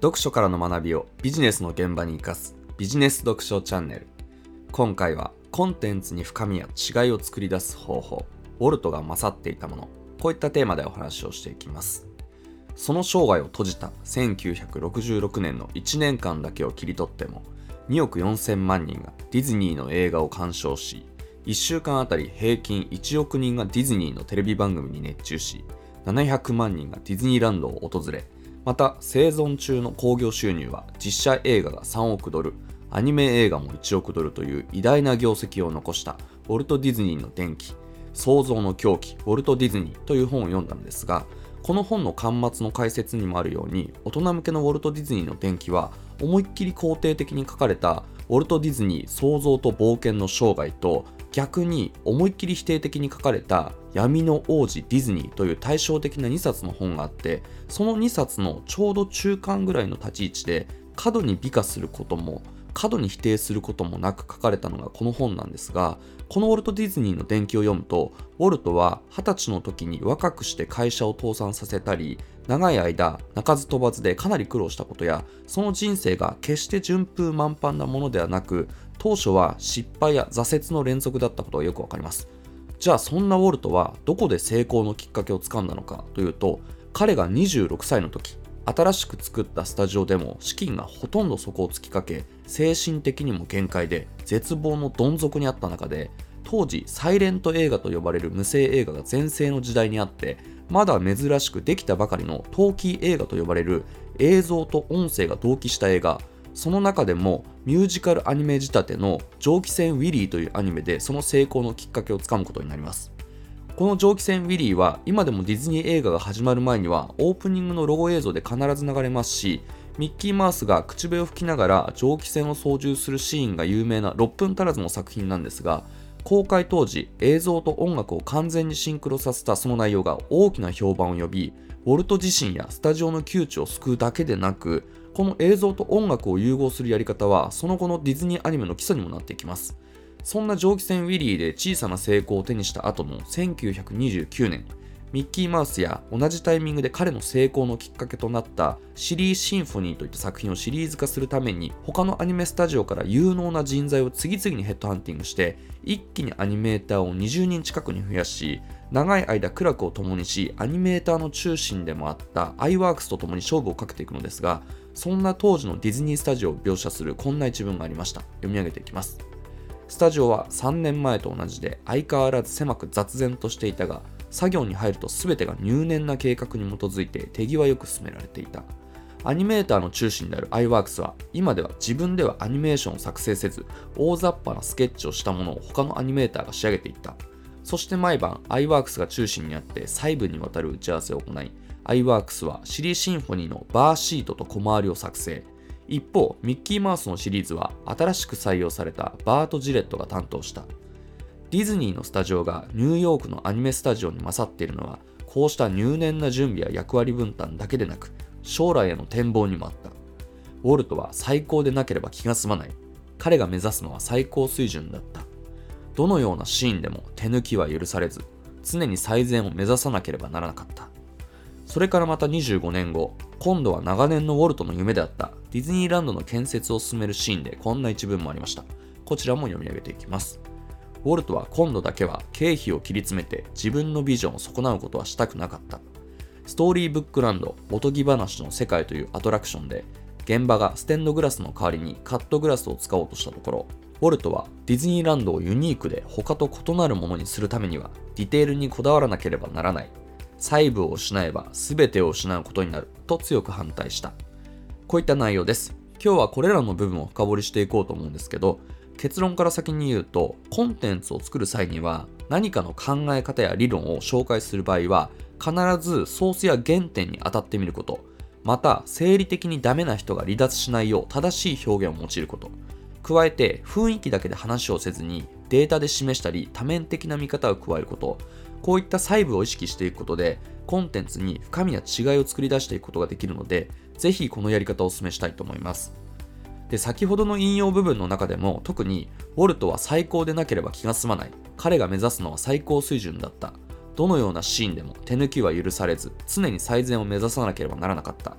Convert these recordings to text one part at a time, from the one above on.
読書からの学びをビジネスの現場に生かすビジネス読書チャンネル。今回はコンテンツに深みや違いを作り出す方法ウォルトが勝っていたものこういったテーマでお話をしていきます。その生涯を閉じた1966年の1年間だけを切り取っても2億4000万人がディズニーの映画を鑑賞し1週間あたり平均1億人がディズニーのテレビ番組に熱中し700万人がディズニーランドを訪れまた生存中の興行収入は実写映画が3億ドルアニメ映画も1億ドルという偉大な業績を残したウォルト・ディズニーの伝記創造の狂気ウォルト・ディズニーという本を読んだんですがこの本の巻末の解説にもあるように大人向けのウォルト・ディズニーの伝記は思いっきり肯定的に書かれたウォルト・ディズニー創造と冒険の生涯と逆に思いっきり否定的に書かれた闇の王子ディズニーという対照的な2冊の本があってその2冊のちょうど中間ぐらいの立ち位置で過度に美化することも過度に否定することもなく書かれたのがこの本なんですがこのウォルト・ディズニーの伝記を読むとウォルトは20歳の時に若くして会社を倒産させたり長い間鳴かず飛ばずでかなり苦労したことやその人生が決して順風満帆なものではなく当初は失敗や挫折の連続だったことがよくわかります。じゃあそんなウォルトはどこで成功のきっかけをつかんだのかというと彼が26歳の時新しく作ったスタジオでも資金がほとんど底をつきかけ精神的にも限界で絶望のどん底にあった中で当時サイレント映画と呼ばれる無声映画が全盛の時代にあってまだ珍しくできたばかりの陶器映画と呼ばれる映像と音声が同期した映画その中でもミュージカルアニメ仕立ての蒸気船ウィリーというアニメでその成功のきっかけをつかむことになります。この蒸気船ウィリーは今でもディズニー映画が始まる前にはオープニングのロゴ映像で必ず流れますしミッキーマウスが口笛を吹きながら蒸気船を操縦するシーンが有名な6分足らずの作品なんですが公開当時映像と音楽を完全にシンクロさせたその内容が大きな評判を呼びウォルト自身やスタジオの窮地を救うだけでなくこの映像と音楽を融合するやり方はその後のディズニーアニメの基礎にもなっていきます。そんな蒸気船ウィリーで小さな成功を手にした後の1929年ミッキーマウスや同じタイミングで彼の成功のきっかけとなったシリーシンフォニーといった作品をシリーズ化するために他のアニメスタジオから有能な人材を次々にヘッドハンティングして一気にアニメーターを20人近くに増やし長い間苦楽を共にしアニメーターの中心でもあった iWorks と共に勝負をかけていくのですがそんな当時のディズニースタジオを描写するこんな一文がありました。読み上げていきます。スタジオは3年前と同じで相変わらず狭く雑然としていたが作業に入ると全てが入念な計画に基づいて手際よく進められていた。アニメーターの中心である iWorks は今では自分ではアニメーションを作成せず大雑把なスケッチをしたものを他のアニメーターが仕上げていった。そして毎晩 iWorks が中心にあって細部にわたる打ち合わせを行い iWorks はシリーシンフォニーのバーシートと小回りを作成。一方ミッキーマウスのシリーズは新しく採用されたバート・ジレットが担当した。ディズニーのスタジオがニューヨークのアニメスタジオに勝っているのはこうした入念な準備や役割分担だけでなく将来への展望にもあった。ウォルトは最高でなければ気が済まない。彼が目指すのは最高水準だった。どのようなシーンでも手抜きは許されず常に最善を目指さなければならなかった。それからまた25年後今度は長年のウォルトの夢であったディズニーランドの建設を進めるシーンでこんな一文もありました。こちらも読み上げていきます。ウォルトは今度だけは経費を切り詰めて自分のビジョンを損なうことはしたくなかった。ストーリーブックランドおとぎ話の世界というアトラクションで現場がステンドグラスの代わりにカットグラスを使おうとしたところウォルトはディズニーランドをユニークで他と異なるものにするためにはディテールにこだわらなければならない。細部を失えば全てを失うことになると強く反対した。こういった内容です。今日はこれらの部分を深掘りしていこうと思うんですけど結論から先に言うとコンテンツを作る際には何かの考え方や理論を紹介する場合は必ずソースや原点に当たってみることまた生理的にダメな人が離脱しないよう正しい表現を用いること。加えて雰囲気だけで話をせずにデータで示したり多面的な見方を加えること。こういった細部を意識していくことでコンテンツに深みや違いを作り出していくことができるのでぜひこのやり方をお勧めしたいと思います。で先ほどの引用部分の中でも特にウォルトは最高でなければ気が済まない。彼が目指すのは最高水準だった。どのようなシーンでも手抜きは許されず常に最善を目指さなければならなかった。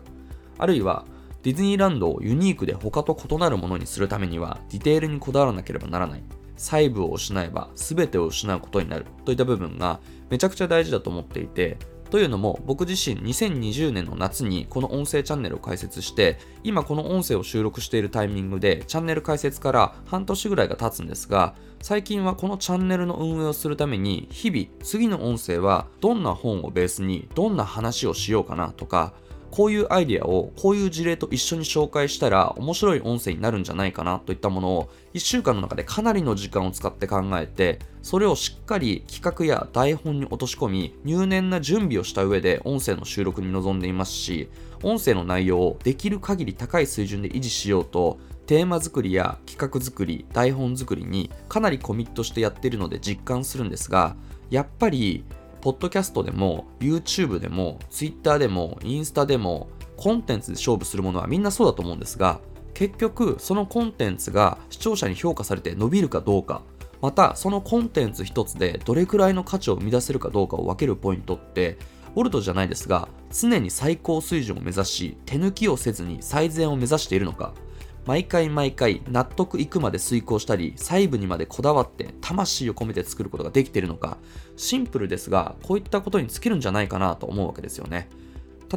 あるいはディズニーランドをユニークで他と異なるものにするためにはディテールにこだわらなければならない。細部を失えば全てを失うことになる。といった部分がめちゃくちゃ大事だと思っていてというのも僕自身2020年の夏にこの音声チャンネルを開設して今この音声を収録しているタイミングでチャンネル開設から半年ぐらいが経つんですが最近はこのチャンネルの運営をするために日々次の音声はどんな本をベースにどんな話をしようかなとかこういうアイデアをこういう事例と一緒に紹介したら面白い音声になるんじゃないかなといったものを1週間の中でかなりの時間を使って考えてそれをしっかり企画や台本に落とし込み入念な準備をした上で音声の収録に臨んでいますし音声の内容をできる限り高い水準で維持しようとテーマ作りや企画作り台本作りにかなりコミットしてやっているので実感するんですがやっぱりポッドキャストでも YouTube でも Twitter でもインスタでもコンテンツで勝負するものはみんなそうだと思うんですが結局そのコンテンツが視聴者に評価されて伸びるかどうかまたそのコンテンツ一つでどれくらいの価値を生み出せるかどうかを分けるポイントってウォルトじゃないですが常に最高水準を目指し手抜きをせずに最善を目指しているのか毎回毎回納得いくまで遂行したり細部にまでこだわって魂を込めて作ることができているのかシンプルですがこういったことに尽きるんじゃないかなと思うわけですよね。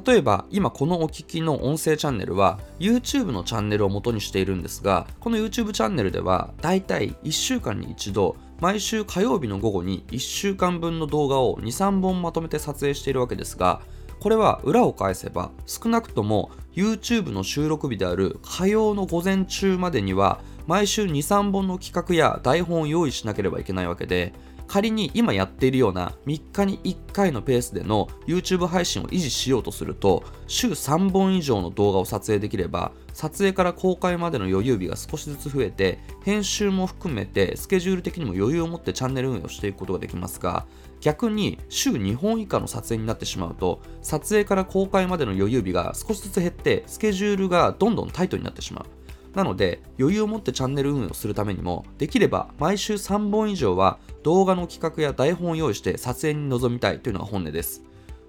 例えば今このお聞きの音声チャンネルは YouTube のチャンネルを元にしているんですがこの YouTube チャンネルではだいたい1週間に一度毎週火曜日の午後に1週間分の動画を23本まとめて撮影しているわけですがこれは裏を返せば少なくとも YouTube の収録日である火曜の午前中までには毎週23本の企画や台本を用意しなければいけないわけで仮に今やっているような3日に1回のペースでの YouTube 配信を維持しようとすると週3本以上の動画を撮影できれば撮影から公開までの余裕日が少しずつ増えて編集も含めてスケジュール的にも余裕を持ってチャンネル運営をしていくことができますが逆に週2本以下の撮影になってしまうと撮影から公開までの余裕日が少しずつ減ってスケジュールがどんどんタイトになってしまう。なので余裕を持ってチャンネル運営をするためにもできれば毎週3本以上は動画の企画や台本を用意して撮影に臨みたいというのが本音です。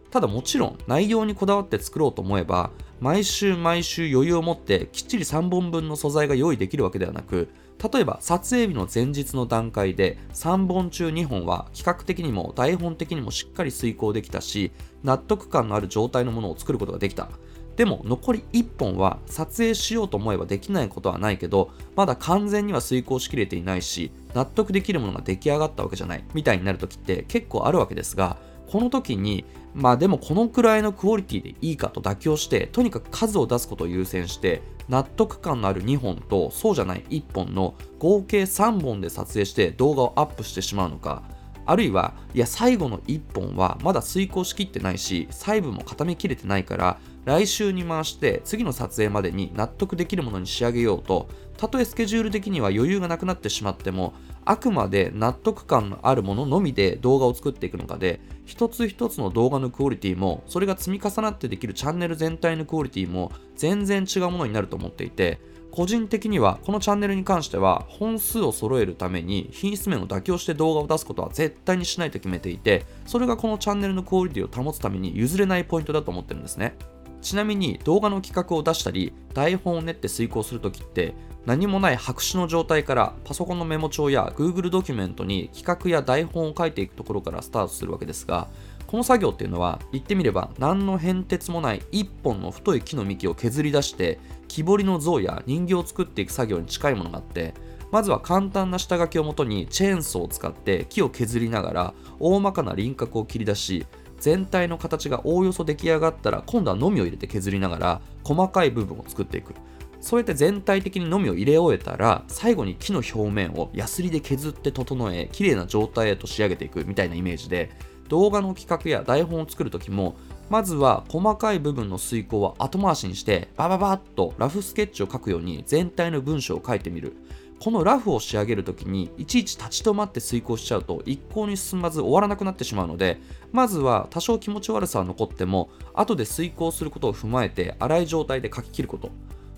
ただもちろん内容にこだわって作ろうと思えば毎週毎週余裕を持ってきっちり3本分の素材が用意できるわけではなく例えば撮影日の前日の段階で3本中2本は企画的にも台本的にもしっかり遂行できたし納得感のある状態のものを作ることができた。でも残り1本は撮影しようと思えばできないことはないけどまだ完全には遂行しきれていないし納得できるものが出来上がったわけじゃないみたいになる時って結構あるわけですがこの時にまあでもこのくらいのクオリティでいいかと妥協してとにかく数を出すことを優先して納得感のある2本とそうじゃない1本の合計3本で撮影して動画をアップしてしまうのかあるいはいや最後の1本はまだ遂行しきってないし細部も固めきれてないから来週に回して次の撮影までに納得できるものに仕上げようとたとえスケジュール的には余裕がなくなってしまってもあくまで納得感のあるもののみで動画を作っていくのかで一つ一つの動画のクオリティもそれが積み重なってできるチャンネル全体のクオリティも全然違うものになると思っていて個人的にはこのチャンネルに関しては本数を揃えるために品質面を妥協して動画を出すことは絶対にしないと決めていてそれがこのチャンネルのクオリティを保つために譲れないポイントだと思ってるんですね。ちなみに動画の企画を出したり台本を練って遂行するときって何もない白紙の状態からパソコンのメモ帳や Google ドキュメントに企画や台本を書いていくところからスタートするわけですがこの作業っていうのは言ってみれば何の変哲もない一本の太い木の幹を削り出して木彫りの像や人形を作っていく作業に近いものがあってまずは簡単な下書きをもとにチェーンソーを使って木を削りながら大まかな輪郭を切り出し全体の形がおおよそ出来上がったら今度はのみを入れて削りながら細かい部分を作っていく。そうやって全体的にのみを入れ終えたら最後に木の表面をヤスリで削って整え綺麗な状態へと仕上げていくみたいなイメージで動画の企画や台本を作る時もまずは細かい部分の遂行は後回しにしてバババッとラフスケッチを書くように全体の文章を書いてみる。このラフを仕上げるときにいちいち立ち止まって遂行しちゃうと一向に進まず終わらなくなってしまうのでまずは多少気持ち悪さは残っても後で遂行することを踏まえて粗い状態で書き切ること。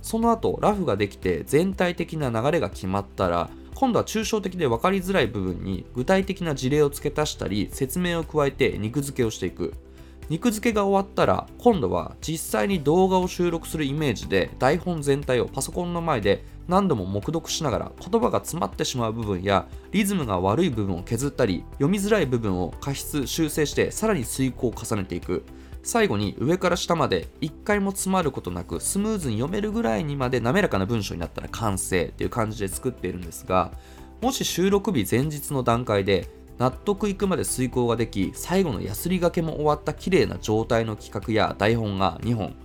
その後ラフができて全体的な流れが決まったら今度は抽象的で分かりづらい部分に具体的な事例を付け足したり説明を加えて肉付けをしていく。肉付けが終わったら今度は実際に動画を収録するイメージで台本全体をパソコンの前で何度も黙読しながら言葉が詰まってしまう部分やリズムが悪い部分を削ったり読みづらい部分を過失修正してさらに遂行を重ねていく。最後に上から下まで一回も詰まることなくスムーズに読めるぐらいにまで滑らかな文章になったら完成っていう感じで作っているんですがもし収録日前日の段階で納得いくまで遂行ができ最後のやすりがけも終わった綺麗な状態の企画や台本が2本。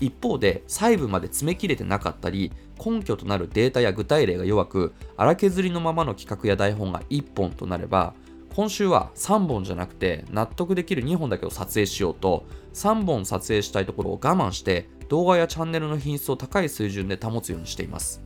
一方で細部まで詰め切れてなかったり根拠となるデータや具体例が弱く荒削りのままの企画や台本が1本となれば今週は3本じゃなくて納得できる2本だけを撮影しようと3本撮影したいところを我慢して動画やチャンネルの品質を高い水準で保つようにしています。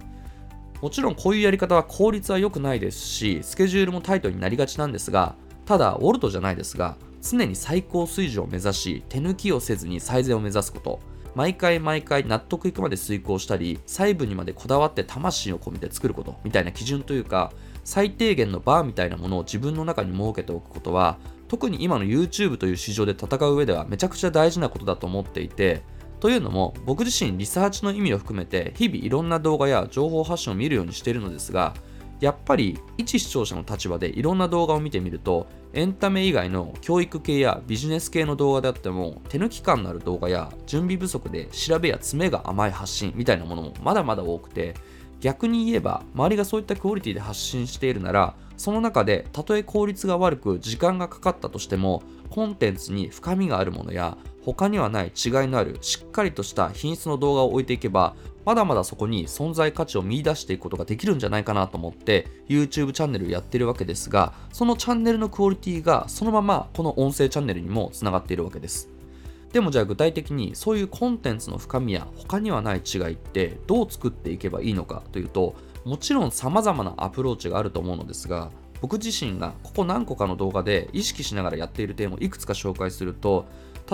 もちろんこういうやり方は効率は良くないですしスケジュールもタイトになりがちなんですがただウォルトじゃないですが常に最高水準を目指し手抜きをせずに最善を目指すこと。毎回毎回納得いくまで遂行したり細部にまでこだわって魂を込めて作ることみたいな基準というか最低限のバーみたいなものを自分の中に設けておくことは特に今の YouTube という市場で戦う上ではめちゃくちゃ大事なことだと思っていてというのも僕自身リサーチの意味を含めて日々いろんな動画や情報発信を見るようにしているのですがやっぱり一視聴者の立場でいろんな動画を見てみるとエンタメ以外の教育系やビジネス系の動画であっても手抜き感のある動画や準備不足で調べや詰めが甘い発信みたいなものもまだまだ多くて逆に言えば周りがそういったクオリティで発信しているならその中でたとえ効率が悪く時間がかかったとしてもコンテンツに深みがあるものや他にはない違いのあるしっかりとした品質の動画を置いていけばまだまだそこに存在価値を見出していくことができるんじゃないかなと思って YouTube チャンネルをやってるわけですがそのチャンネルのクオリティがそのままこの音声チャンネルにもつながっているわけです。でもじゃあ具体的にそういうコンテンツの深みや他にはない違いってどう作っていけばいいのかというともちろん様々なアプローチがあると思うのですが僕自身がここ何個かの動画で意識しながらやっている点をいくつか紹介すると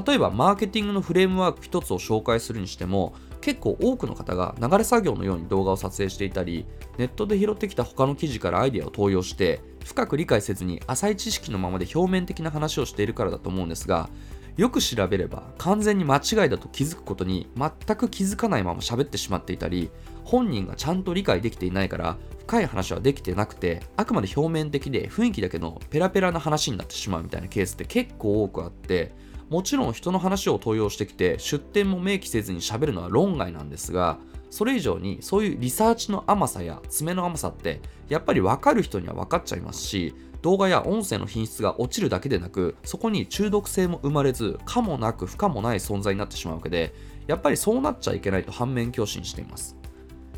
例えばマーケティングのフレームワーク1つを紹介するにしても結構多くの方が流れ作業のように動画を撮影していたりネットで拾ってきた他の記事からアイデアを投用して深く理解せずに浅い知識のままで表面的な話をしているからだと思うんですがよく調べれば完全に間違いだと気づくことに全く気づかないまま喋ってしまっていたり本人がちゃんと理解できていないから深い話はできてなくてあくまで表面的で雰囲気だけのペラペラな話になってしまうみたいなケースって結構多くあってもちろん人の話を登用してきて出典も明記せずに喋るのは論外なんですがそれ以上にそういうリサーチの甘さや爪の甘さってやっぱり分かる人には分かっちゃいますし動画や音声の品質が落ちるだけでなくそこに中毒性も生まれず可もなく不可もない存在になってしまうわけでやっぱりそうなっちゃいけないと反面教師にしています。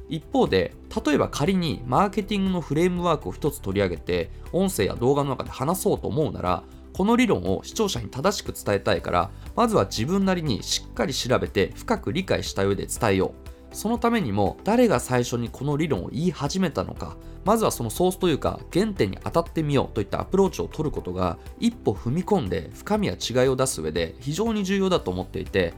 一方で例えば仮にマーケティングのフレームワークを一つ取り上げて音声や動画の中で話そうと思うならこの理論を視聴者に正しく伝えたいからまずは自分なりにしっかり調べて深く理解した上で伝えよう。そのためにも誰が最初にこの理論を言い始めたのかまずはそのソースというか原点に当たってみようといったアプローチを取ることが一歩踏み込んで深みや違いを出す上で非常に重要だと思っていて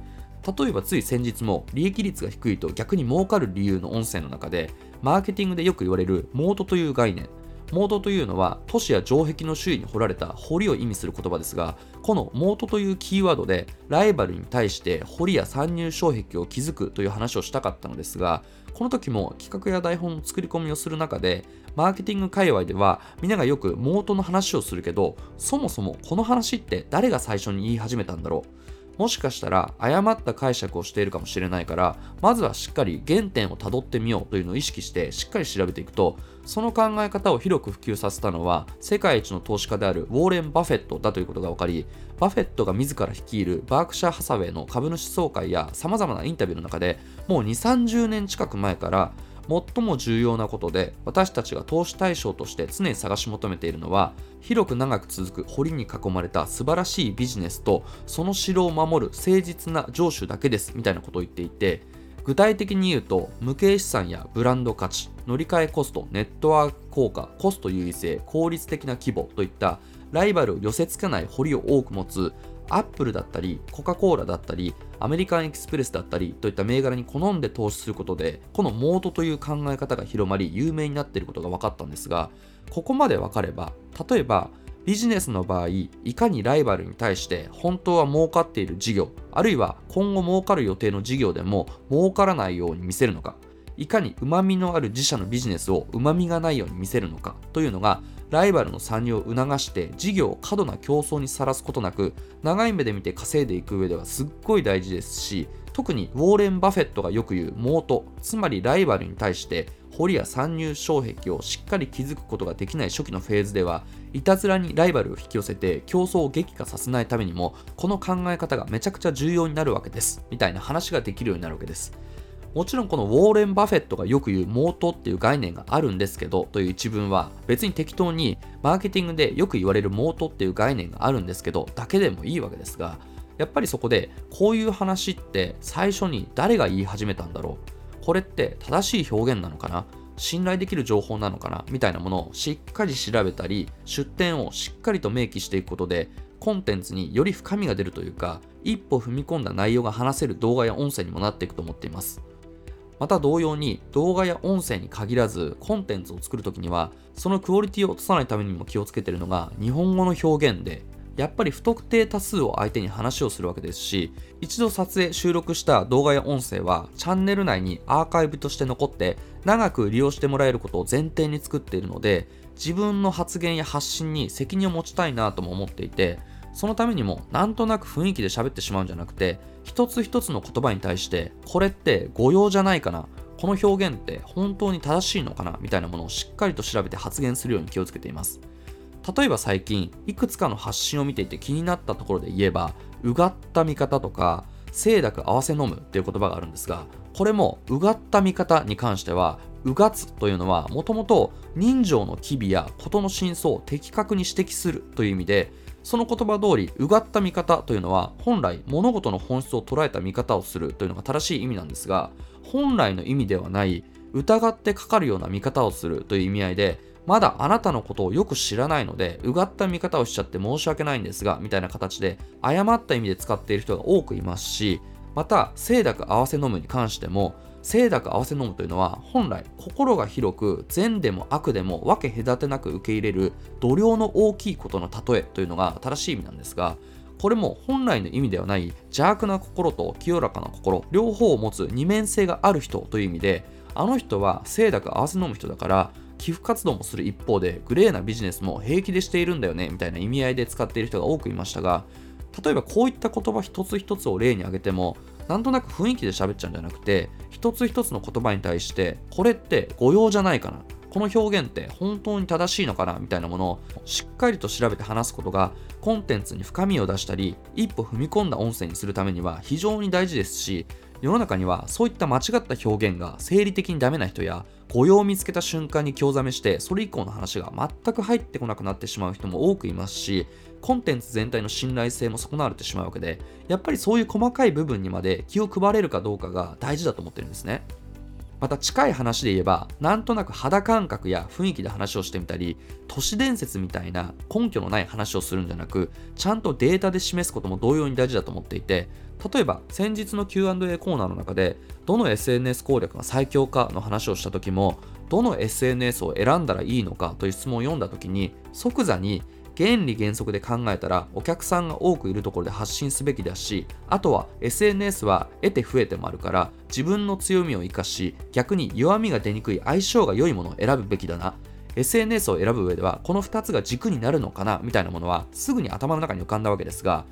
例えばつい先日も利益率が低いと逆に儲かる理由の音声の中でマーケティングでよく言われるモートという概念モードというのは都市や城壁の周囲に掘られた堀を意味する言葉ですがこのモードというキーワードでライバルに対して堀や参入障壁を築くという話をしたかったのですがこの時も企画や台本の作り込みをする中でマーケティング界隈ではみんながよくモードの話をするけどそもそもこの話って誰が最初に言い始めたんだろう？もしかしたら誤った解釈をしているかもしれないからまずはしっかり原点をたどってみようというのを意識してしっかり調べていくとその考え方を広く普及させたのは世界一の投資家であるウォーレン・バフェットだということが分かりバフェットが自ら率いるバークシャー・ハサウェイの株主総会や様々なインタビューの中でもう2 3 0年近く前から最も重要なことで私たちが投資対象として常に探し求めているのは広く長く続く堀に囲まれた素晴らしいビジネスとその城を守る誠実な上手だけですみたいなことを言っていて具体的に言うと無形資産やブランド価値乗り換えコストネットワーク効果コスト優位性効率的な規模といったライバルを寄せ付けない堀を多く持つアップルだったりコカ・コーラだったりアメリカンエクスプレスだったりといった銘柄に好んで投資することでこのモードという考え方が広まり有名になっていることが分かったんですがここまで分かれば例えばビジネスの場合いかにライバルに対して本当は儲かっている事業あるいは今後儲かる予定の事業でも儲からないように見せるのかいかに旨味のある自社のビジネスを旨味がないように見せるのかというのがライバルの参入を促して事業を過度な競争にさらすことなく長い目で見て稼いでいく上ではすっごい大事ですし特にウォーレン・バフェットがよく言うモートつまりライバルに対して堀や参入障壁をしっかり築くことができない初期のフェーズではいたずらにライバルを引き寄せて競争を激化させないためにもこの考え方がめちゃくちゃ重要になるわけですみたいな話ができるようになるわけです。もちろんこのウォーレン・バフェットがよく言うモートっていう概念があるんですけどという一文は別に適当にマーケティングでよく言われるモートっていう概念があるんですけどだけでもいいわけですがやっぱりそこでこういう話って最初に誰が言い始めたんだろうこれって正しい表現なのかな信頼できる情報なのかなみたいなものをしっかり調べたり出典をしっかりと明記していくことでコンテンツにより深みが出るというか一歩踏み込んだ内容が話せる動画や音声にもなっていくと思っています。また同様に動画や音声に限らずコンテンツを作るときにはそのクオリティを落とさないためにも気をつけてるのが日本語の表現でやっぱり不特定多数を相手に話をするわけですし一度撮影収録した動画や音声はチャンネル内にアーカイブとして残って長く利用してもらえることを前提に作っているので自分の発言や発信に責任を持ちたいなとも思っていてそのためにもなんとなく雰囲気で喋ってしまうんじゃなくて一つ一つの言葉に対してこれって誤用じゃないかなこの表現って本当に正しいのかなみたいなものをしっかりと調べて発言するように気をつけています。例えば最近いくつかの発信を見ていて気になったところで言えばうがった見方とか清濁合わせ飲むっていう言葉があるんですがこれもうがった見方に関してはうがつというのはもともと人情の機微や事の真相を的確に指摘するという意味でその言葉通りうがった見方というのは本来物事の本質を捉えた見方をするというのが正しい意味なんですが本来の意味ではない疑ってかかるような見方をするという意味合いでまだあなたのことをよく知らないので、うがった見方をしちゃって申し訳ないんですが、みたいな形で、誤った意味で使っている人が多くいますし、また、清濁合わせ飲むに関しても、清濁合わせ飲むというのは、本来、心が広く、善でも悪でも分け隔てなく受け入れる、度量の大きいことの例えというのが正しい意味なんですが、これも本来の意味ではない邪悪な心と清らかな心両方を持つ二面性がある人という意味であの人は清濁合わせ飲む人だから寄付活動もする一方でグレーなビジネスも平気でしているんだよねみたいな意味合いで使っている人が多くいましたが例えばこういった言葉一つ一つを例に挙げてもなんとなく雰囲気で喋っちゃうんじゃなくて一つ一つの言葉に対してこれって誤用じゃないかな。この表現って本当に正しいのかなみたいなものをしっかりと調べて話すことがコンテンツに深みを出したり一歩踏み込んだ音声にするためには非常に大事ですし世の中にはそういった間違った表現が生理的にダメな人や雇用を見つけた瞬間に興ざめしてそれ以降の話が全く入ってこなくなってしまう人も多くいますしコンテンツ全体の信頼性も損なわれてしまうわけでやっぱりそういう細かい部分にまで気を配れるかどうかが大事だと思ってるんですね。また近い話で言えばなんとなく肌感覚や雰囲気で話をしてみたり都市伝説みたいな根拠のない話をするんじゃなくちゃんとデータで示すことも同様に大事だと思っていて例えば先日の Q&A コーナーの中でどの SNS 攻略が最強かの話をした時もどの SNS を選んだらいいのかという質問を読んだ時に即座に原理原則で考えたらお客さんが多くいるところで発信すべきだしあとは SNS は得て増えてもあるから自分の強みを生かし逆に弱みが出にくい相性が良いものを選ぶべきだな。SNS を選ぶ上ではこの2つが軸になるのかなみたいなものはすぐに頭の中に浮かんだわけですが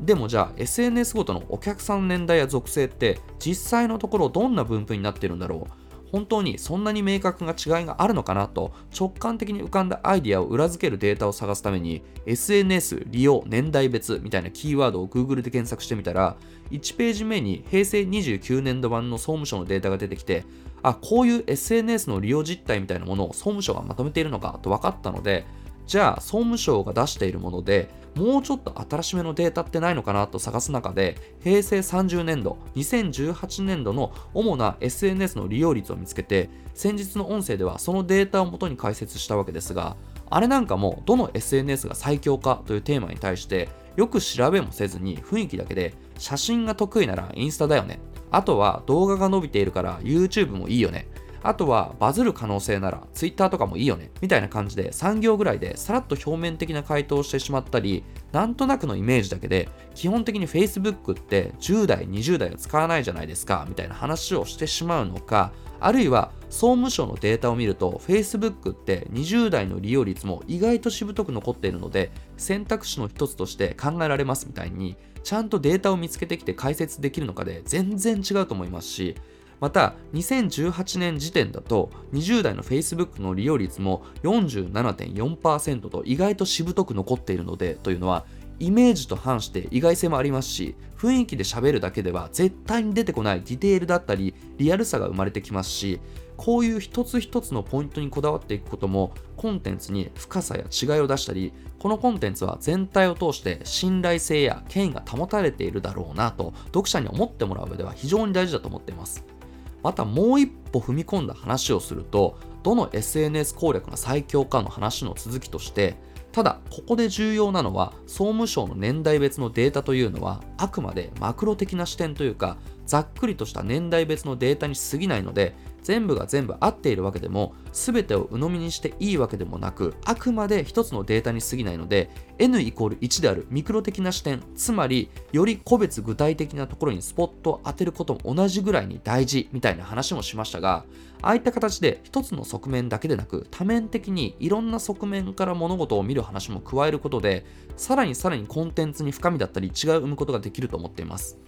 でもじゃあ SNS ごとのお客さんの年代や属性って実際のところどんな分布になってるんだろう？本当にそんなに明確な違いがあるのかなと直感的に浮かんだアイデアを裏付けるデータを探すために SNS 利用年代別みたいなキーワードを Google で検索してみたら1ページ目に平成29年度版の総務省のデータが出てきてあこういう SNS の利用実態みたいなものを総務省がまとめているのかと分かったのでじゃあ総務省が出しているものでもうちょっと新しめのデータってないのかなと探す中で平成30年度2018年度の主な SNS の利用率を見つけて先日の音声ではそのデータをもとに解説したわけですがあれなんかもどの SNS が最強かというテーマに対してよく調べもせずに雰囲気だけで写真が得意ならインスタだよね。あとは動画が伸びているから YouTube もいいよね。あとはバズる可能性なら Twitter とかもいいよねみたいな感じで3行ぐらいでさらっと表面的な回答をしてしまったりなんとなくのイメージだけで基本的に Facebook って10代20代は使わないじゃないですかみたいな話をしてしまうのかあるいは総務省のデータを見ると Facebook って20代の利用率も意外としぶとく残っているので選択肢の一つとして考えられますみたいにちゃんとデータを見つけてきて解説できるのかで全然違うと思いますしまた2018年時点だと20代の Facebook の利用率も47.4%と意外としぶとく残っているのでというのはイメージと反して意外性もありますし雰囲気で喋るだけでは絶対に出てこないディテールだったりリアルさが生まれてきますしこういう一つ一つのポイントにこだわっていくこともコンテンツに深さや違いを出したりこのコンテンツは全体を通して信頼性や権威が保たれているだろうなと読者に思ってもらう上では非常に大事だと思っています。またもう一歩踏み込んだ話をするとどの SNS 攻略が最強かの話の続きとしてただここで重要なのは総務省の年代別のデータというのはあくまでマクロ的な視点というかざっくりとした年代別のデータに過ぎないので全部が全部合っているわけでも全てを鵜呑みにしていいわけでもなくあくまで一つのデータに過ぎないので n イコール1であるミクロ的な視点つまりより個別具体的なところにスポットを当てることも同じぐらいに大事みたいな話もしましたがああいった形で一つの側面だけでなく多面的にいろんな側面から物事を見る話も加えることでさらにさらにコンテンツに深みだったり違いを生むことができると思っています。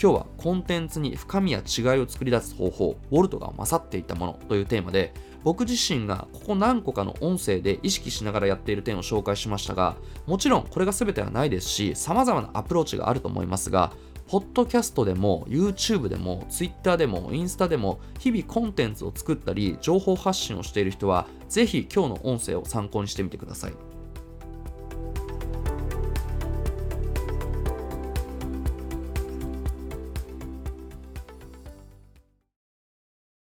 今日はコンテンツに深みや違いを作り出す方法、ウォルトが勝っていたものというテーマで、僕自身がここ何個かの音声で意識しながらやっている点を紹介しましたが、もちろんこれが全てはないですし、様々なアプローチがあると思いますが、ポッドキャストでも YouTube でも Twitter でもインスタでも日々コンテンツを作ったり情報発信をしている人はぜひ今日の音声を参考にしてみてください。